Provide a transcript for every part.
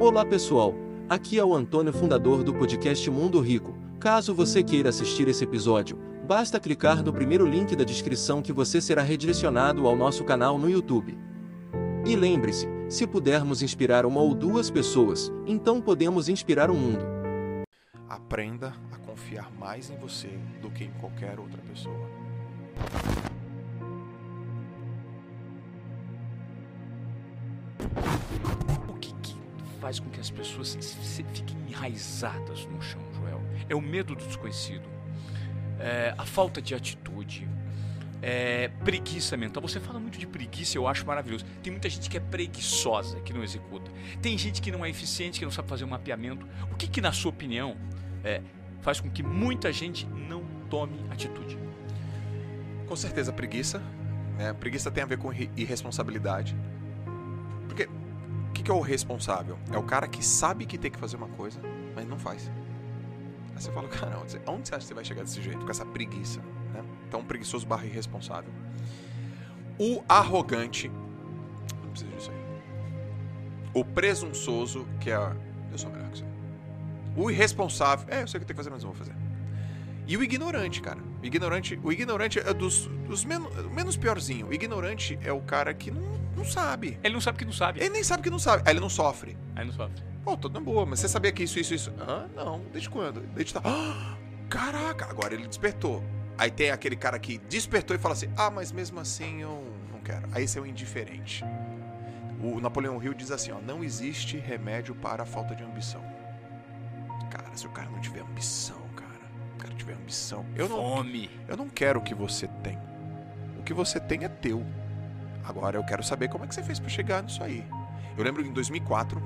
Olá pessoal, aqui é o Antônio, fundador do podcast Mundo Rico. Caso você queira assistir esse episódio, basta clicar no primeiro link da descrição que você será redirecionado ao nosso canal no YouTube. E lembre-se, se pudermos inspirar uma ou duas pessoas, então podemos inspirar o mundo. Aprenda a confiar mais em você do que em qualquer outra pessoa. Faz com que as pessoas fiquem enraizadas no chão, Joel? É o medo do desconhecido, é a falta de atitude, é preguiça mental. Você fala muito de preguiça, eu acho maravilhoso. Tem muita gente que é preguiçosa, que não executa. Tem gente que não é eficiente, que não sabe fazer um mapeamento. O que, que na sua opinião, é, faz com que muita gente não tome atitude? Com certeza, preguiça. Né? Preguiça tem a ver com irre- irresponsabilidade. Que, é o responsável? É o cara que sabe que tem que fazer uma coisa, mas não faz. Aí você fala, cara, onde você, acha que você vai chegar desse jeito? Com essa preguiça. Né? Então, preguiçoso barra irresponsável. O arrogante. Não precisa disso aí. O presunçoso, que é. Eu sou melhor que você. O irresponsável. É, eu sei o que tem que fazer, mas não vou fazer. E o ignorante, cara. O ignorante, o ignorante é dos, dos menos, menos piorzinho. O ignorante é o cara que não, não sabe. Ele não sabe que não sabe. Ele nem sabe que não sabe. Aí ele não sofre. Aí não sofre. Pô, tô na boa, mas você sabia que isso, isso, isso. Ah, não. Desde quando? Desde tá. Ah, caraca, agora ele despertou. Aí tem aquele cara que despertou e fala assim: Ah, mas mesmo assim eu não quero. Aí esse é o indiferente. O Napoleão Hill diz assim: ó, não existe remédio para a falta de ambição. Cara, se o cara não tiver ambição, cara, o cara tiver ambição. Eu não, Fome. eu não quero o que você tem. O que você tem é teu. Agora eu quero saber como é que você fez pra chegar nisso aí. Eu lembro que em 2004,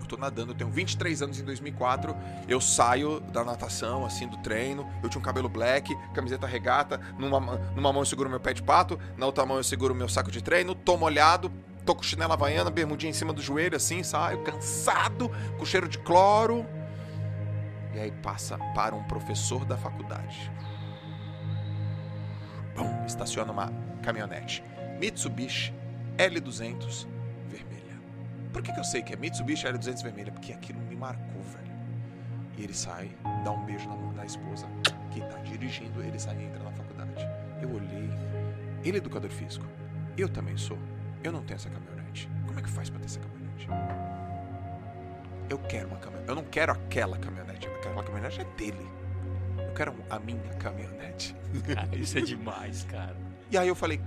eu tô nadando, eu tenho 23 anos em 2004, eu saio da natação, assim, do treino, eu tinha um cabelo black, camiseta regata, numa, ma- numa mão eu seguro meu pé de pato, na outra mão eu seguro meu saco de treino, tô molhado, tô com chinela havaiana, bermudinha em cima do joelho, assim, saio cansado, com cheiro de cloro. E aí passa para um professor da faculdade. Bom, estaciona uma caminhonete. Mitsubishi L200 vermelha. Por que, que eu sei que é Mitsubishi L200 vermelha? Porque aquilo me marcou, velho. E ele sai, dá um beijo na mão da esposa, que tá dirigindo, ele sai e entra na faculdade. Eu olhei, ele é educador físico. Eu também sou. Eu não tenho essa caminhonete. Como é que faz pra ter essa caminhonete? Eu quero uma caminhonete. Eu não quero aquela caminhonete. Aquela caminhonete é dele. Eu quero a minha caminhonete. Cara, isso é demais, cara. E aí eu falei,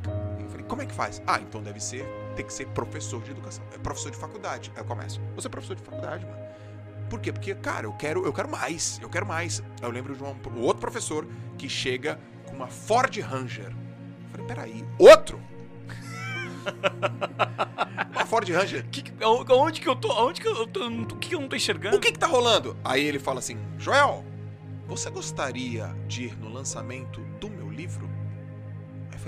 eu falei, como é que faz? Ah, então deve ser, tem que ser professor de educação, é professor de faculdade. Aí eu começo, você é professor de faculdade, mano. Por quê? Porque, cara, eu quero, eu quero mais, eu quero mais. Aí eu lembro de um, um outro professor que chega com uma Ford Ranger. Eu falei, peraí, outro? uma Ford Ranger. Que, que- onde que eu tô? Onde que eu tô? O que que eu não tô enxergando? O que que tá rolando? Aí ele fala assim, Joel, você gostaria de ir no lançamento do meu livro?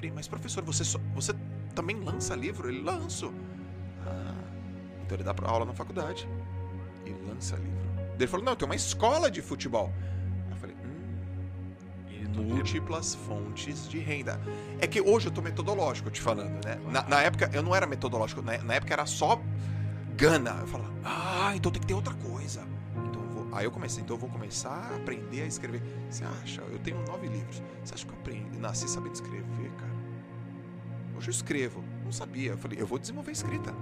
Mas professor, você, só- você também lança livro? Ele lanço. Ah, então ele dá aula na faculdade. E lança livro. Ele falou, não, tem uma escola de futebol. Eu falei, hum, múltiplas fontes de renda. É que hoje eu tô metodológico te falando, né? Na, na época eu não era metodológico, na, na época era só gana. Eu falava, ah, então tem que ter outra coisa. Aí eu comecei, então eu vou começar a aprender a escrever. Você acha? Eu tenho nove livros. Você acha que eu aprendi, nasci sabendo escrever, cara? Hoje eu escrevo. Não sabia. Eu falei, eu vou desenvolver escrita.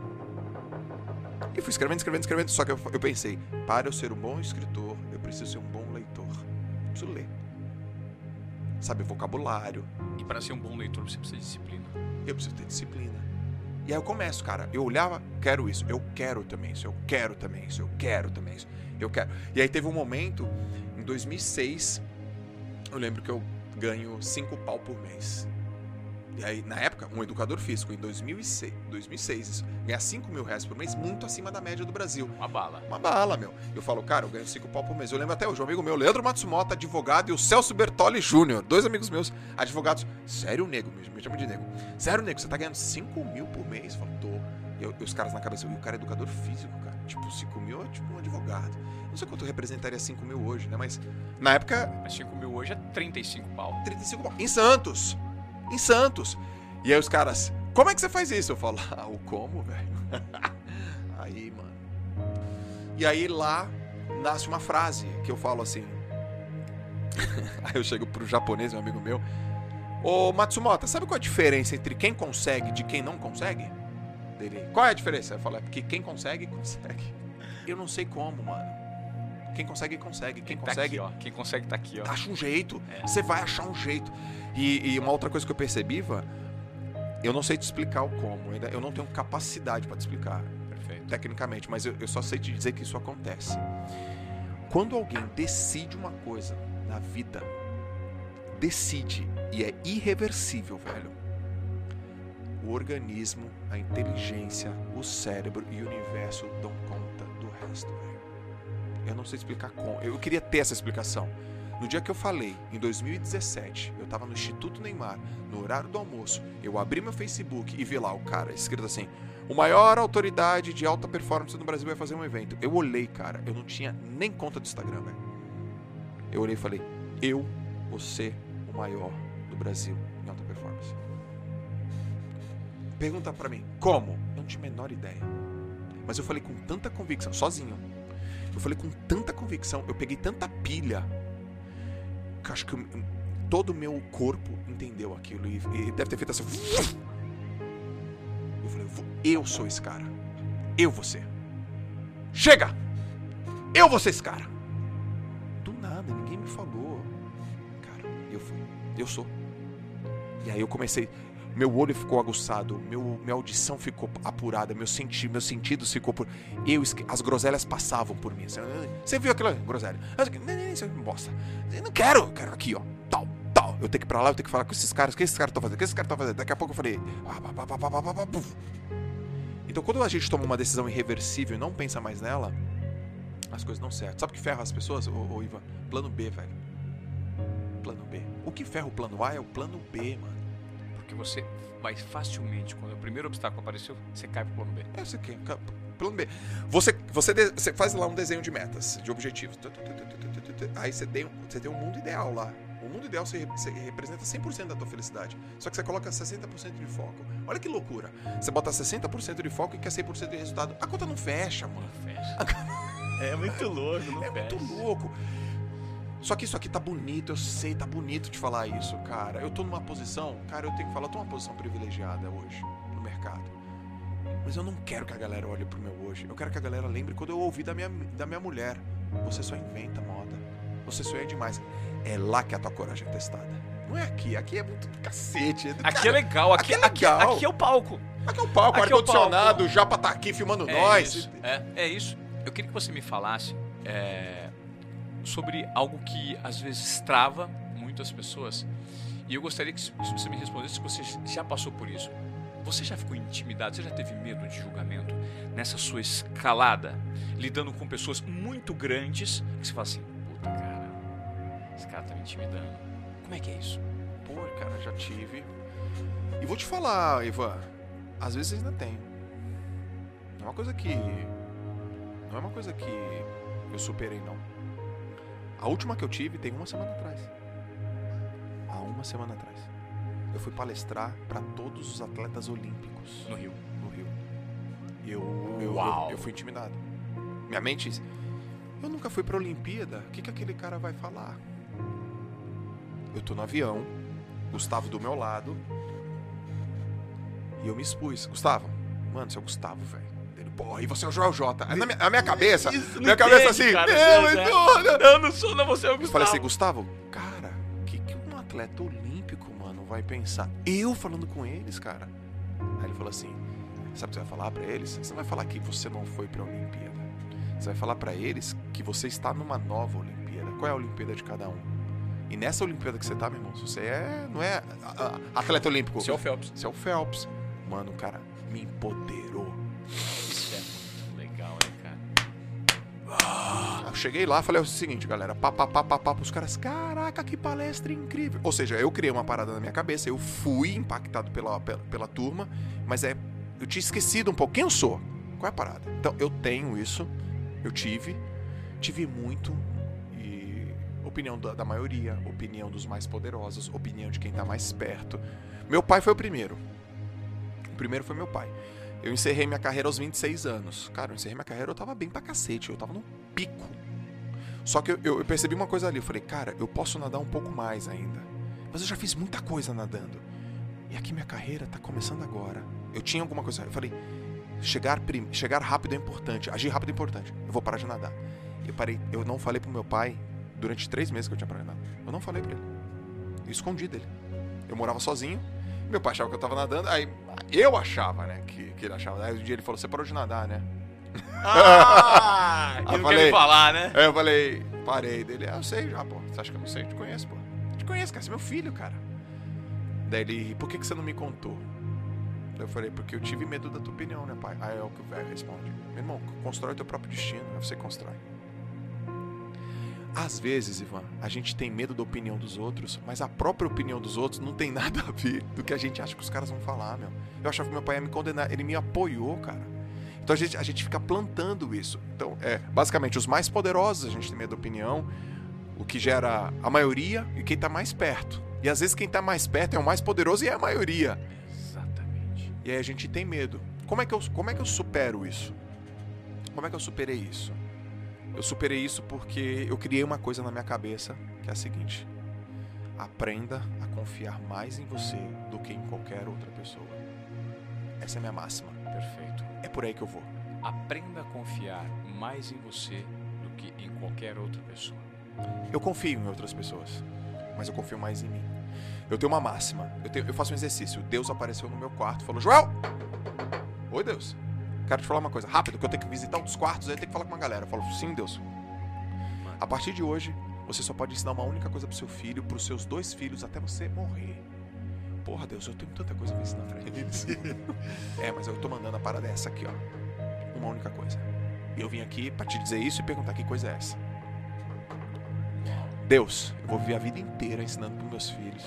E fui escrevendo, escrevendo, escrevendo. Só que eu, eu pensei, para eu ser um bom escritor, eu preciso ser um bom leitor. Eu preciso ler. Saber vocabulário. E para ser um bom leitor você precisa de disciplina. Eu preciso ter disciplina. E aí eu começo, cara. Eu olhava, quero isso, eu quero também isso, eu quero também isso, eu quero também isso, eu quero. E aí teve um momento, em 2006, eu lembro que eu ganho 5 pau por mês. E aí, na época, um educador físico, em 2006, 2006 isso, ganhar 5 mil reais por mês, muito acima da média do Brasil. Uma bala. Uma bala, meu. Eu falo, cara, eu ganho 5 pau por mês. Eu lembro até hoje, um amigo meu, Leandro Matsumoto, advogado, e o Celso Bertoli Júnior, dois amigos meus, advogados. Sério, nego, me, me chama de nego. Sério, nego, você tá ganhando 5 mil por mês? Eu falo, tô. E, eu- os caras na cabeça, e o cara é educador físico, cara. Tipo, 5 mil é tipo um advogado. Não sei quanto representaria 5 mil hoje, né? Mas na época, Mas 5 mil hoje é 35 pau. 35 pau. Em Santos. Em Santos. E aí os caras, como é que você faz isso? Eu falo, ah, o como, velho? aí, mano. E aí lá nasce uma frase que eu falo assim. aí eu chego pro japonês, um amigo meu. Ô Matsumoto, sabe qual é a diferença entre quem consegue de quem não consegue? Dele. Qual é a diferença? Eu falo, é porque quem consegue, consegue. Eu não sei como, mano. Quem consegue, consegue. Quem, Tá consegue, aqui, ó. Quem consegue tá aqui, ó. acha um jeito. É. Você vai achar um jeito. E, e uma outra coisa que eu percebi, Ivan, eu não sei te explicar o como. ainda- Eu não tenho capacidade para te explicar Perfeito. tecnicamente, mas eu, eu só sei te dizer que isso acontece. Quando alguém decide uma coisa na vida, decide e é irreversível, velho. O organismo, a inteligência, o cérebro e o universo dão conta do resto, velho. Eu não sei explicar como. Eu queria ter essa explicação. No dia que eu falei, em 2017, eu tava no Instituto Neymar, no horário do almoço, eu abri meu Facebook e vi lá o cara escrito assim: o maior autoridade de alta performance no Brasil vai fazer um evento. Eu olhei, cara, eu não tinha nem conta do Instagram, velho. Eu olhei e falei: eu vou ser o maior do Brasil em alta performance. Pergunta pra mim, como? Eu não tinha a menor ideia. Mas eu falei com tanta convicção, sozinho. Eu falei com tanta convicção, eu peguei tanta pilha, que acho que eu- todo o meu corpo entendeu aquilo e, e deve ter feito assim. Eu falei, "Vou- eu sou esse cara. Eu vou ser. Chega! Eu vou ser esse cara. Do nada, ninguém me falou. Cara, eu fui. Eu sou. E aí eu comecei. Meu olho ficou aguçado, meu, minha audição ficou apurada, meu senti, meus sentidos ficou por. Eu, esque- as groselhas passavam por mim. assim, "Ah, Você viu aquilo? ali? Groselha. Ah, isso aqui, "Não, não, não, Isso é bosta. Eu não quero, eu quero aqui, ó. Tal, tal. Eu tenho que ir pra lá, eu tenho que falar com esses caras. O que esses caras estão fazendo? O que esses caras estão fazendo? Daqui a pouco eu falei. "Ah, pá, pá, pá, pá, pá, pá, pá, puf." Então quando a gente toma uma decisão irreversível e não pensa mais nela, as coisas não certo. Sabe o que ferra as pessoas, ô, ô Ivan? Plano B, velho. Plano B. O que ferra o plano A é o plano B, mano. Porque você vai facilmente, quando o primeiro obstáculo apareceu, você cai pro plano B. É isso aqui. ca- Plano B. Você, você, de- você faz lá um desenho de metas, de objetivos. Aí você tem, um- você tem um mundo ideal lá. O mundo ideal você, você representa 100% da tua felicidade. Só que você coloca 60% de foco. Olha que loucura. Você bota 60% de foco e quer 100% de resultado. A conta não fecha, mano. Fecha. É muito louco, não É muito louco. Só que isso aqui tá bonito, eu sei, tá bonito de falar isso, cara. Eu tô numa posição, cara, eu tenho que falar, eu tô numa posição privilegiada hoje no mercado. Mas eu não quero que a galera olhe pro meu hoje. Eu quero que a galera lembre quando eu ouvi da minha, da minha mulher. Você só inventa moda. Você sonha demais. É lá que a tua coragem é testada. Não é aqui. Aqui é muito cacete. Aqui é Cara, legal, aqui, aqui é aqui, legal. aqui é o palco. aqui é o palco, aqui é o ar-condicionado, palco. o Japa tá aqui filmando É nós. isso, é, é isso. Eu queria que você me falasse é, sobre algo que às vezes trava muitas pessoas. E eu gostaria que você me respondesse se você já passou por isso. Você já ficou intimidado? Você já teve medo de julgamento nessa sua escalada, lidando com pessoas muito grandes que você fala assim: puta cara, esse cara tá me intimidando. Como é que é isso? Pô, cara, já tive. E vou te falar, Ivan, às vezes ainda tem. Não é uma coisa que. Não é uma coisa que eu superei, não. A última que eu tive tem uma semana atrás. Há uma semana atrás. Eu fui palestrar para todos os atletas olímpicos No Rio. no Rio. Eu, eu, Uau. eu, eu fui intimidado. Minha mente disse, eu nunca fui pra Olimpíada, o que, que aquele cara vai falar? Eu tô no avião, Gustavo do meu lado, e eu me expus. Gustavo, mano, você é o Gustavo, velho. Pô, e você é o Joel J. Na minha, na minha cabeça, Isso, minha cabeça entende, assim, cara, não, mas é- não, não. Não, sou, não, você é o Eu Gustavo. falei assim, Gustavo, cara, o que, que um atleta olímpico, mano, vai pensar? Eu falando com eles, cara. Aí ele falou assim: sabe o que você vai falar pra eles? Você não vai falar que você não foi pra Olimpíada. Você vai falar pra eles que você está numa nova Olimpíada. Qual é a Olimpíada de cada um? E nessa Olimpíada que você tá, meu irmão, você é, não é a- a- atleta olímpico. Você é o Phelps. Você é o Phelps. Mano, cara, me empoderou. Cheguei lá, falei o seguinte, galera, pá, pá, pá, pá, pá, pros caras, caraca, que palestra incrível. Ou seja, eu criei uma parada na minha cabeça, eu fui impactado pela, pela, pela turma, mas é, eu tinha esquecido um pouco quem eu sou, qual é a parada. Então, eu tenho isso, eu tive, tive muito, e opinião da, da maioria, opinião dos mais poderosos, opinião de quem tá mais perto. Meu pai foi o primeiro. O primeiro foi meu pai. Eu encerrei minha carreira aos 26 anos. Cara, eu encerrei minha carreira, eu tava bem pra cacete, eu tava no pico. Só que eu, eu percebi uma coisa ali, eu falei, cara, eu posso nadar um pouco mais ainda. Mas eu já fiz muita coisa nadando. E aqui minha carreira tá começando agora. Eu tinha alguma coisa, eu falei, chegar, prim, chegar rápido é importante, agir rápido é importante. Eu vou parar de nadar. Eu parei, eu não falei pro meu pai durante três meses que eu tinha parado de nadar. Eu não falei pra ele. Eu escondi dele. Eu morava sozinho, meu pai achava que eu tava nadando, aí eu achava, né, que, que ele achava. Aí um dia ele falou, você parou de nadar, né? Ah! Eu falei- falar, né? Aí eu falei, parei dele, ah, eu sei já, pô. Você acha que eu não sei? Eu te conheço, pô. Eu te conheço, cara, você é meu filho, cara. Daí ele, por que, que você não me contou? Daí eu falei, porque eu tive medo da tua opinião, né, pai? Aí é o que o velho responde. Meu irmão, constrói o teu próprio destino, é você que constrói. Às vezes, Ivan, a gente tem medo da opinião dos outros, mas a própria opinião dos outros não tem nada a ver do que a gente acha que os caras vão falar, meu. Eu achava que meu pai ia me condenar, ele me apoiou, cara. Então a gente, a gente fica plantando isso. Então, é, basicamente, os mais poderosos a gente tem medo da opinião, o que gera a maioria e quem tá mais perto. E às vezes quem tá mais perto é o mais poderoso e é a maioria. Exatamente. E aí a gente tem medo. Como é que eu, como é que eu supero isso? Como é que eu superei isso? Eu superei isso porque eu criei uma coisa na minha cabeça, que é a seguinte: aprenda a confiar mais em você do que em qualquer outra pessoa. Essa é a minha máxima. Perfeito. É por aí que eu vou. Aprenda a confiar mais em você do que em qualquer outra pessoa. Eu confio em outras pessoas, mas eu confio mais em mim. Eu tenho uma máxima. Eu, tenho- eu faço um exercício. Deus apareceu no meu quarto e falou: Joel! Oi, Deus. Quero te falar uma coisa rápido, que eu tenho que visitar outros quartos, aí eu tenho que falar com uma galera. Eu falo: Sim, Deus. A partir de hoje, você só pode ensinar uma única coisa pro seu filho, pros seus dois filhos, até você morrer. Porra, Deus, eu tenho tanta coisa pra ensinar pra eles. é, mas eu tô mandando a parada essa aqui, ó. Uma única coisa. E eu vim aqui pra te dizer isso e perguntar que coisa é essa. Deus, eu vou viver a vida inteira ensinando para meus filhos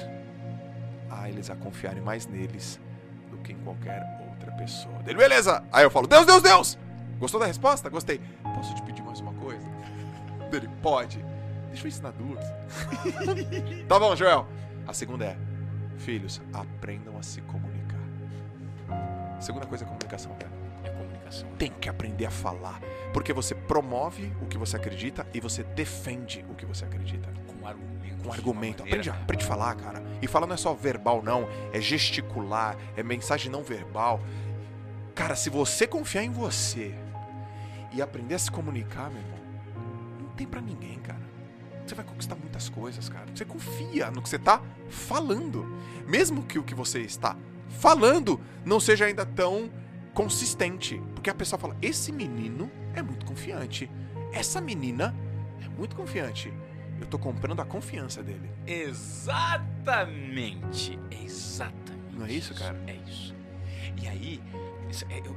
a eles a confiarem mais neles do que em qualquer outra pessoa. Dele, beleza! Aí eu falo, Deus, Deus, Deus! Gostou da resposta? Gostei. Posso te pedir mais uma coisa? Dele, pode. Deixa eu ensinar duas. tá bom, Joel. A segunda é, filhos, aprendam a se comunicar. Segunda coisa é comunicação, velho É comunicação. tem que aprender a falar. Porque você promove o que você acredita e você defende o que você acredita. Com argumento. Com argumento. Aprende, a- aprende a falar, cara. E falar não é só verbal, não. É gesticular, é mensagem não verbal. Cara, se você confiar em você e aprender a se comunicar, meu irmão, não tem pra ninguém, cara. Você vai conquistar muitas coisas, cara. Você confia no que você tá falando. Mesmo que o que você está falando não seja ainda tão consistente. Porque a pessoa fala: esse menino é muito confiante. Essa menina é muito confiante. Eu tô comprando a confiança dele. Exatamente. Exatamente. Não é isso, cara? É isso. E aí, é- eu-